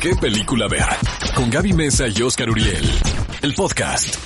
qué película ver. Con Gaby Mesa y Oscar Uriel. El podcast.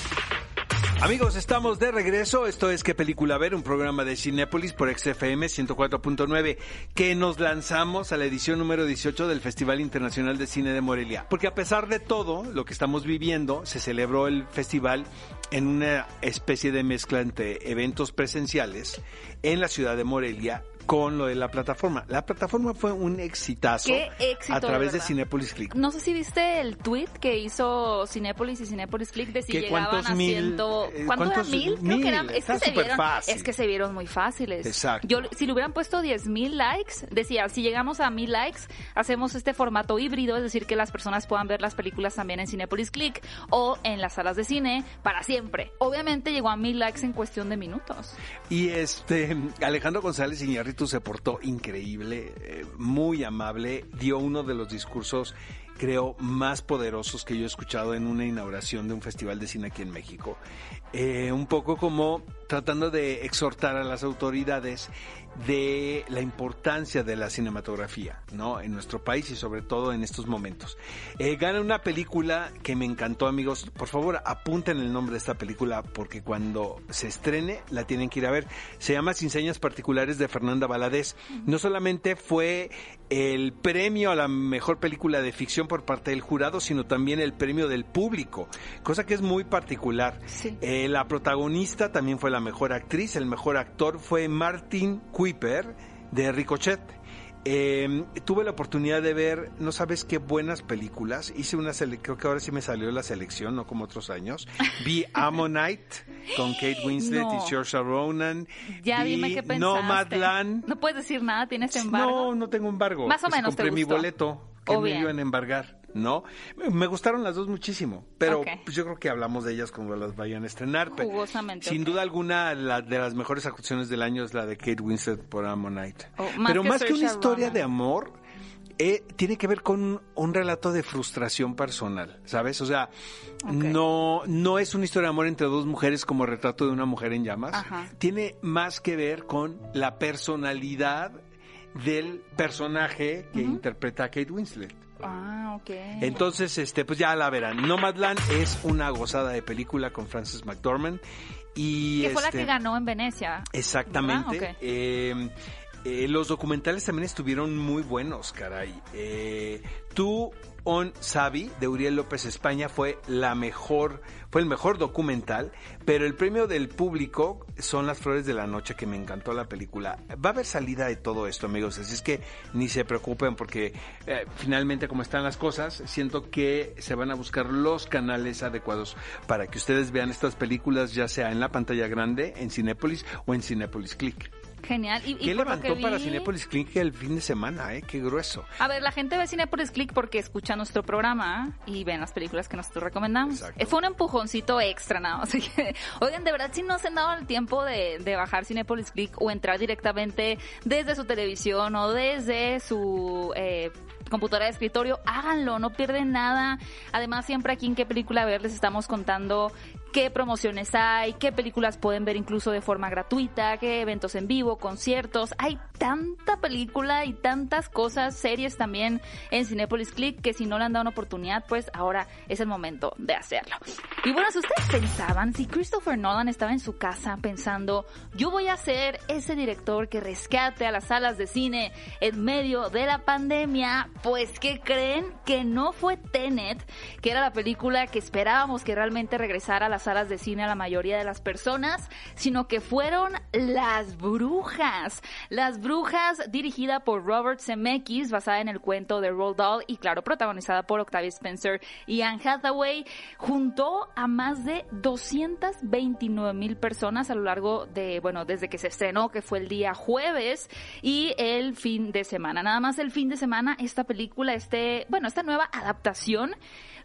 Amigos, estamos de regreso. Esto es ¿Qué película ver? Un programa de Cinépolis por XFM 104.9 que nos lanzamos a la edición número 18 del Festival Internacional de Cine de Morelia. Porque a pesar de todo lo que estamos viviendo, se celebró el festival en una especie de mezcla entre eventos presenciales en la ciudad de Morelia con lo de la plataforma. La plataforma fue un exitazo Qué éxito, a través de, verdad. Cinépolis Click. No sé si viste el tweet que hizo Cinépolis y Cinépolis Click de si ¿Qué, llegaban a mil, ciento... eh, ¿Cuánto era cuántos mil? Creo mil? que eran... Es que, se vieron, fácil. es que se vieron muy fáciles. Exacto. Yo, si le hubieran puesto 10 mil likes, decía, si llegamos a mil likes, hacemos este formato híbrido, es decir, que las personas puedan ver las películas también en Cinépolis Click o en las salas de cine para siempre. Obviamente llegó a mil likes en cuestión de minutos. Y este Alejandro González Iñárritu se portó increíble, eh, muy amable, dio uno de los discursos creo más poderosos que yo he escuchado en una inauguración de un festival de cine aquí en México. Eh, un poco como tratando de exhortar a las autoridades de la importancia de la cinematografía, ¿no? En nuestro país y sobre todo en estos momentos. Eh, gana una película que me encantó, amigos. Por favor, apunten el nombre de esta película porque cuando se estrene la tienen que ir a ver. Se llama Sin Señas Particulares de Fernanda Valadez. No solamente fue el premio a la mejor película de ficción por parte del jurado, sino también el premio del público, cosa que es muy particular. Sí. Eh, la protagonista también fue la mejor actriz, el mejor actor fue Martin Kuiper de Ricochet. Eh, tuve la oportunidad de ver, no sabes qué buenas películas. Hice una creo que ahora sí me salió la selección, no como otros años. Vi Ammonite con Kate Winslet No. y Saoirse Ronan. Ya Vi dime qué pensaste. Nomadland. No puedes decir nada, tienes embargo. No, no tengo embargo. Más o Pues menos te compré mi gustó. boleto que O me iban a embargar, ¿no? Me gustaron las dos muchísimo, pero pues yo creo que hablamos de ellas cuando las vayan a estrenar. Jugosamente, Sin duda alguna, la de las mejores actuaciones del año es la de Kate Winslet por Ammonite. Oh, más pero que más que una historia Ronan. de amor, eh, tiene que ver con un, relato de frustración personal, ¿sabes? O sea, no, no es una historia de amor entre dos mujeres como retrato de una mujer en llamas. Ajá. Tiene más que ver con la personalidad del personaje que interpreta a Kate Winslet. Ah, ok. Entonces, este, pues ya la verán. Nomadland es una gozada de película con Frances McDormand y que fue la este, que ganó en Venecia. Exactamente. ¿verdad? Ok. Eh, eh, los documentales también estuvieron muy buenos, caray. Eh, Tú on Sabi de Uriel López España fue la mejor, fue el mejor documental, pero el premio del público son Las Flores de la Noche, que me encantó la película. Va a haber salida de todo esto, amigos, así es que ni se preocupen porque eh, finalmente como están las cosas, siento que se van a buscar los canales adecuados para que ustedes vean estas películas, ya sea en la pantalla grande, en Cinépolis o en Cinépolis Click. Genial. Y, ¿Qué levantó que para vi- Cinépolis Click el fin de semana, eh? Qué grueso. A ver, la gente ve Cinepolis Click porque escucha nuestro programa y ven las películas que nosotros recomendamos. Eh, Fue un empujoncito extra, ¿no? Así que, oigan, de verdad, si no se han dado el tiempo de, de bajar Cinepolis Click o entrar directamente desde su televisión o desde su eh, computadora de escritorio, háganlo, no pierden nada. Además, siempre aquí en qué película ver les estamos contando qué promociones hay, qué películas pueden ver incluso de forma gratuita, qué eventos en vivo, conciertos. Hay tanta película y tantas cosas, series también en Cinepolis Click que si no le han dado una oportunidad, pues ahora es el momento de hacerlo. Y bueno, si ustedes pensaban, si Christopher Nolan estaba en su casa pensando, yo voy a ser ese director que rescate a las salas de cine en medio de la pandemia, pues ¿qué creen? Que no fue Tenet, que era la película que esperábamos que realmente regresara a las salas de cine a la mayoría de las personas, sino que fueron Las Brujas. Las Brujas, dirigida por Robert Zemeckis, basada en el cuento de Roald Dahl y claro, protagonizada por Octavia Spencer y Anne Hathaway, juntó a más de 229 mil personas a lo largo de, bueno, desde que se estrenó, que fue el día jueves, y el fin de semana. Nada más el fin de semana, esta película, este, bueno, esta nueva adaptación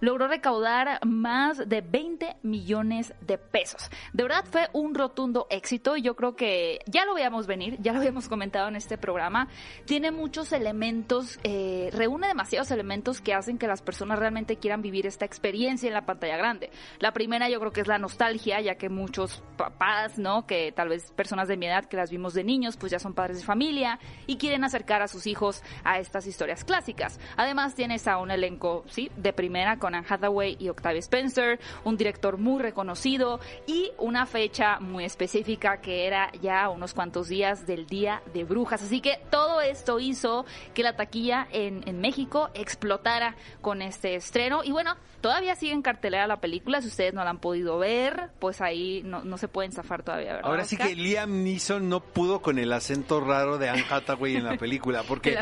logró recaudar más de 20 millones de pesos. De verdad fue un rotundo éxito y yo creo que ya lo veíamos venir, ya lo habíamos comentado en este programa, tiene muchos elementos, eh, reúne demasiados elementos que hacen que las personas realmente quieran vivir esta experiencia en la pantalla grande. La primera yo creo que es la nostalgia, ya que muchos papás, ¿no? Que tal vez personas de mi edad que las vimos de niños, pues ya son padres de familia y quieren acercar a sus hijos a estas historias clásicas. Además tienes a un elenco, sí, de primera con Anne Hathaway y Octavia Spencer, un director muy reconocido y una fecha muy específica que era ya unos cuantos días del Día de Así que todo esto hizo que la taquilla en, en México explotara con este estreno. Y bueno, todavía sigue en cartelera la película. Si ustedes no la han podido ver, pues ahí no, no se pueden zafar todavía, ¿verdad? Ahora sí que Liam Neeson no pudo con el acento raro de Anne Hathaway en la película, porque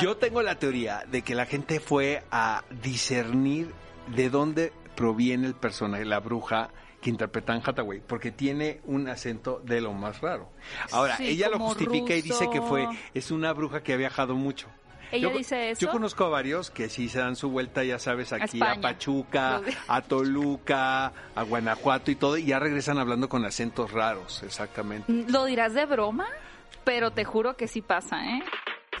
yo tengo la teoría de que la gente fue a discernir de dónde proviene el personaje, la bruja que interpreta Anne Hathaway, porque tiene un acento de lo más raro. Ahora, Sí, ella lo justifica y dice que fue, es una bruja que ha viajado mucho. Ella Yo- dice eso. Yo conozco a varios que sí se dan su vuelta, ya sabes, aquí a, España. Pachuca, a Toluca, a Guanajuato y todo, y ya regresan hablando con acentos raros, exactamente. Lo dirás de broma, pero te juro que sí pasa, ¿eh?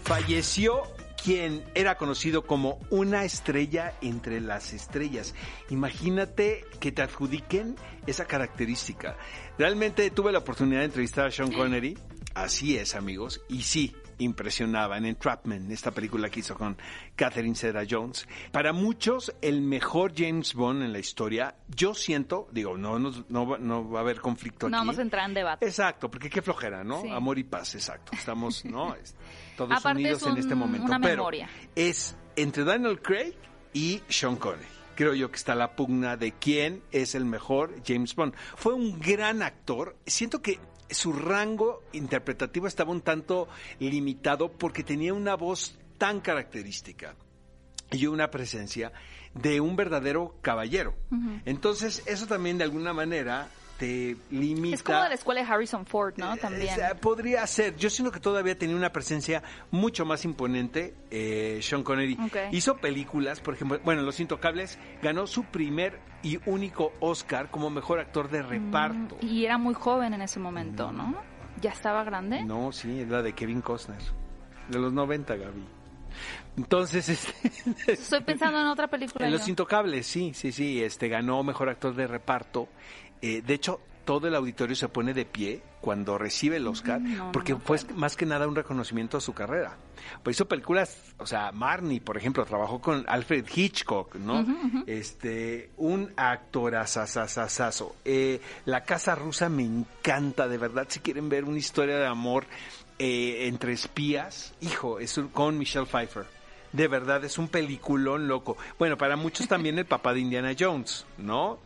Falleció quien era conocido como una estrella entre las estrellas. Imagínate que te adjudiquen esa característica. Realmente tuve la oportunidad de entrevistar a Sean Connery. Así es, amigos. Y sí, impresionaba en Entrapment, esta película que hizo con Catherine Zeta-Jones. Para muchos, el mejor James Bond en la historia. Yo siento, digo, no, no, va- no va a haber conflicto No aquí. vamos a entrar en debate. Exacto, porque qué flojera, ¿no? Sí. Amor y paz, exacto. Estamos, ¿no? Es- Todos Aparte unidos es en este momento. una Pero memoria. es entre Daniel Craig y Sean Connery. Creo yo que está la pugna de quién es el mejor James Bond. Fue un gran actor. Siento que su rango interpretativo estaba un tanto limitado porque tenía una voz tan característica y una presencia de un verdadero caballero. Entonces, eso también de alguna manera te limita. Es como de la escuela de Harrison Ford, ¿no? También. Eh, podría ser. Yo siento que todavía tenía una presencia mucho más imponente eh, Sean Connery. Hizo películas, por ejemplo, bueno, Los Intocables ganó su primer y único Oscar como mejor actor de reparto. Y era muy joven en ese momento, ¿no? ¿Ya estaba grande? No, sí, es la de Kevin Costner. De los 90, Gaby. Entonces, este, Estoy pensando en otra película. En yo. Los Intocables, sí, sí, sí, este ganó mejor actor de reparto. Eh, de hecho, todo el auditorio se pone de pie cuando recibe el Oscar, no, no porque me fue más que nada un reconocimiento a su carrera. Pues hizo películas, o sea, Marnie, por ejemplo, trabajó con Alfred Hitchcock, ¿no? Este, un actor asasasasazo. Eh, La Casa Rusa me encanta, de verdad, si quieren ver una historia de amor eh, entre espías, hijo, es un- con Michelle Pfeiffer. De verdad, es un peliculón loco. Bueno, para muchos también el papá de Indiana Jones, ¿no?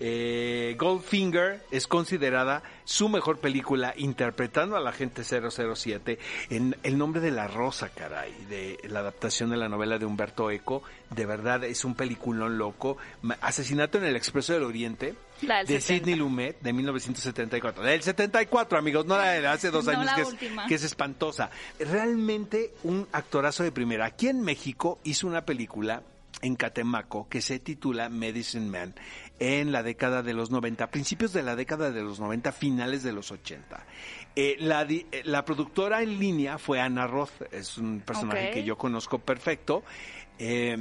Eh, Goldfinger es considerada su mejor película interpretando a la gente 007 en El nombre de la rosa, caray, de la adaptación de la novela de Humberto Eco. De verdad es un peliculón loco. Asesinato en el Expreso del Oriente de 70. Sidney Lumet de 1974. Del 74, amigos, no la de hace dos No años la que es, que es espantosa. Realmente un actorazo de primera. Aquí en México hizo una película en Catemaco que se titula Medicine Man en la década de los 90, principios de la década de los 90, finales de los 80. Eh, la, eh, la productora en línea fue Ana Roth, es un personaje que yo conozco perfecto. Eh,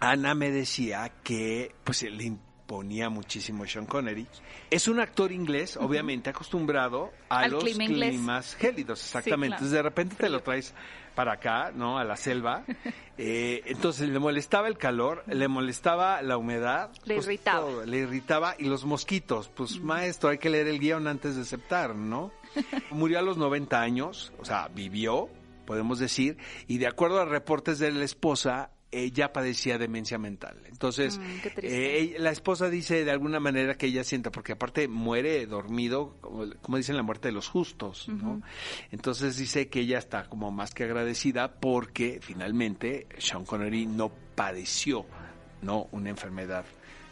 Ana me decía que pues le imponía muchísimo Sean Connery. Es un actor inglés, obviamente acostumbrado a Al los clima climas gélidos, exactamente. claro. Entonces de repente te lo traes para acá, ¿no? A la selva. Eh, entonces le molestaba el calor, le molestaba la humedad. Le pues, irritaba. todo, le irritaba y los mosquitos. Pues maestro, hay que leer el guion antes de aceptar, ¿no? Murió a los 90 años, o sea, vivió, podemos decir, y de acuerdo a reportes de la esposa, ella padecía demencia mental. Entonces, Mm, eh, la esposa dice de alguna manera que ella sienta, porque aparte muere dormido, como, como dicen la muerte de los justos, ¿no? Entonces dice que ella está como más que agradecida porque finalmente Sean Connery no padeció, ¿no? Una enfermedad,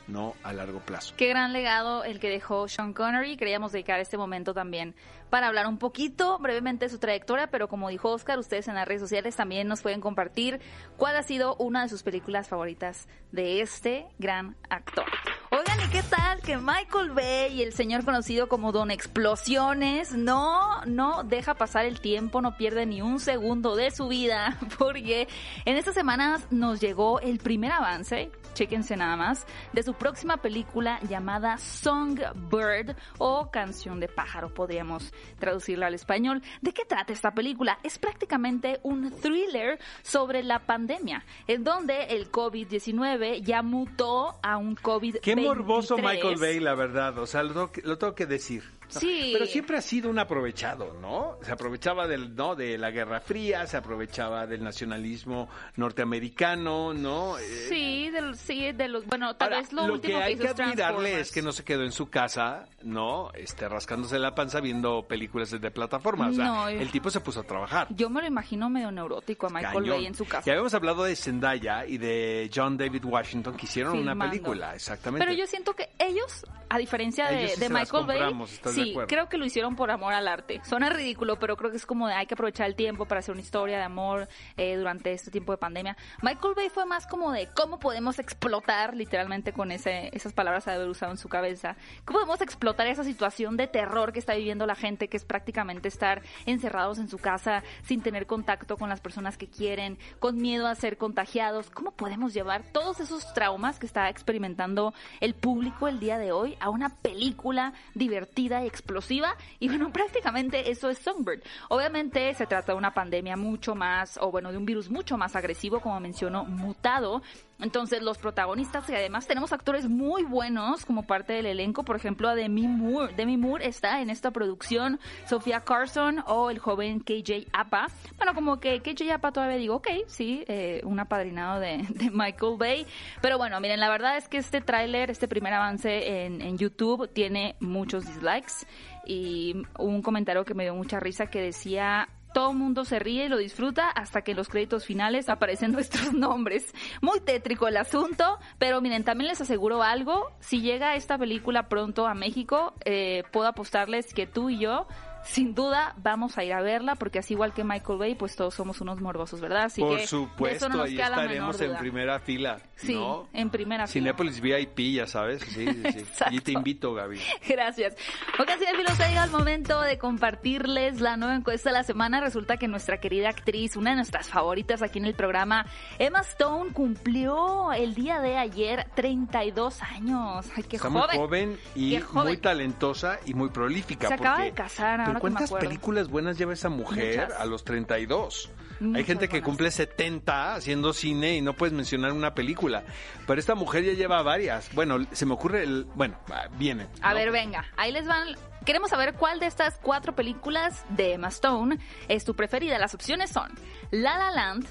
¿no? A largo plazo. Qué gran legado el que dejó Sean Connery. Queríamos dedicar este momento también para hablar un poquito brevemente de su trayectoria, pero como dijo Oscar, ustedes en las redes sociales también nos pueden compartir cuál ha sido una de sus películas favoritas de este gran actor. Oigan, ¿y qué tal que Michael Bay, el señor conocido como Don Explosiones, no, no deja pasar el tiempo, no pierde ni un segundo de su vida, porque en estas semanas nos llegó el primer avance chéquense nada más, de su próxima película llamada Songbird o Canción de Pájaro, podríamos traducirla al español. ¿De qué trata esta película? Es prácticamente un thriller sobre la pandemia, en donde el COVID-19 ya mutó a un COVID-19. Qué morboso Michael Bay, la verdad, o sea, lo, lo tengo que decir. Sí. Pero siempre ha sido un aprovechado, ¿no? Se aprovechaba del, ¿no? de la Guerra Fría, se aprovechaba del nacionalismo norteamericano, ¿no? Eh, sí, de, sí, de los, bueno, tal vez lo, lo último que hay que, que admirarle es que no se quedó en su casa, ¿no? Este, rascándose la panza viendo películas de plataforma. O sea, No, el tipo se puso a trabajar. Yo me lo imagino medio neurótico a Michael Cañón. Bay en su casa. Ya habíamos hablado de Zendaya y de John David Washington que hicieron una Filmando. película, exactamente. Pero yo siento que ellos, a diferencia de, Ellos sí de Michael Bay, compramos, ¿estás de sí, acuerdo? creo que lo hicieron por amor al arte. Suena ridículo, pero creo que es como de hay que aprovechar el tiempo para hacer una historia de amor eh, durante este tiempo de pandemia. Michael Bay fue más como de cómo podemos explotar, literalmente con ese, esas palabras de haber usado en su cabeza, cómo podemos explotar esa situación de terror que está viviendo la gente, que es prácticamente estar encerrados en su casa sin tener contacto con las personas que quieren, con miedo a ser contagiados. ¿Cómo podemos llevar todos esos traumas que está experimentando el público el día de hoy a una película divertida y explosiva? Y bueno, prácticamente eso es Songbird. Obviamente se trata de una pandemia mucho más, o bueno, de un virus mucho más agresivo, como mencionó, mutado. Entonces los protagonistas, y además tenemos actores muy buenos como parte del elenco, por ejemplo a Demi Moore. Demi Moore está en esta producción, Sofía Carson o el joven KJ Apa. Bueno, como que KJ Apa todavía digo, ok, sí, eh, un apadrinado de, Michael Bay. Pero bueno, miren, la verdad es que este tráiler, este primer avance en YouTube tiene muchos dislikes y un comentario que me dio mucha risa que decía todo el mundo se ríe y lo disfruta hasta que en los créditos finales aparecen nuestros nombres. Muy tétrico el asunto, pero miren, también les aseguro algo, si llega esta película pronto a México, eh, puedo apostarles que tú y yo sin duda vamos a ir a verla porque así igual que Michael Bay, pues todos somos unos morbosos, ¿verdad? Así Por que supuesto, no ahí estaremos en primera fila. Sí, ¿no? en primera fila. Cinépolis VIP, ya sabes. Sí, sí, sí. Y te invito, Gaby. Gracias. Ok, cinefilos, ha llegado el momento de compartirles la nueva encuesta de la semana. Resulta que nuestra querida actriz, una de nuestras favoritas aquí en el programa, Emma Stone, cumplió el día de ayer 32 años. Ay, qué Está joven. muy joven y joven. muy talentosa y muy prolífica. Se acaba de casar, Pero ¿cuántas películas buenas lleva esa mujer Muchas. a los 32? Hay gente que buenas. cumple 70 haciendo cine y no puedes mencionar una película. Pero esta mujer ya lleva varias. Bueno, se me ocurre el... Bueno, vienen. A ¿no? ver, venga, ahí les van. Queremos saber cuál de estas cuatro películas de Emma Stone es tu preferida. Las opciones son La La Land,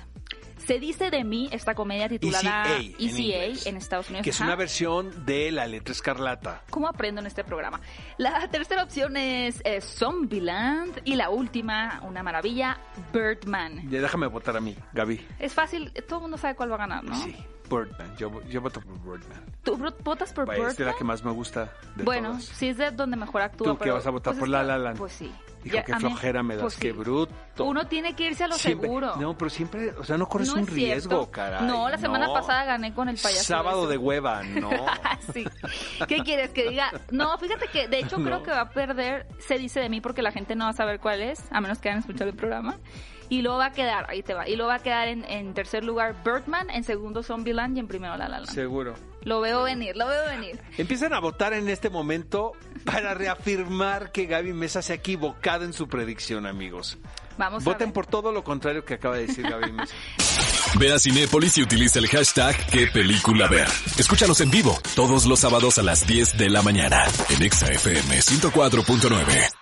Se dice de mí, esta comedia titulada ECA, en ECA inglés. en Estados Unidos. Que es Ajá. una versión de La Letra Escarlata. ¿Cómo aprendo en este programa? La tercera opción es eh, Zombieland y la última, una maravilla, Birdman. Ya déjame votar a mí, Gaby. Es fácil, todo el mundo sabe cuál va a ganar, ¿no? Sí, Birdman. Yo, yo voto por Birdman. ¿Tú vo- votas por Vaya, es de Birdman? la que más me gusta de bueno, todas. sí es de donde mejor actúa. ¿Tú qué pero, vas a votar pues por La que- La Land? Pues sí. Hijo, Ya, qué a mí- flojera me das, pues qué sí. bruto. Uno tiene que irse a lo Siempre- seguro. No, pero siempre, o sea, no corres No un riesgo, caray. No, la semana no. pasada gané con el payaso. Sábado ese. de hueva, no. sí. ¿Qué quieres que diga? No, fíjate que de hecho creo No. que va a perder Se dice de mí porque la gente no va a saber cuál es, a menos que hayan escuchado el programa. Y luego va a quedar, ahí te va, y luego va a quedar en, en tercer lugar Birdman, en segundo Zombieland y en primero La La Land. Seguro. Lo veo venir, lo veo venir. Empiezan a votar en este momento para reafirmar que Gaby Mesa se ha equivocado en su predicción, amigos. Vamos a Voten ver. por todo lo contrario que acaba de decir Gaby Mesa. Ve a Cinépolis y utiliza el hashtag qué película ver. Escúchanos en vivo todos los sábados a las 10 de la mañana en Exa FM 104.9.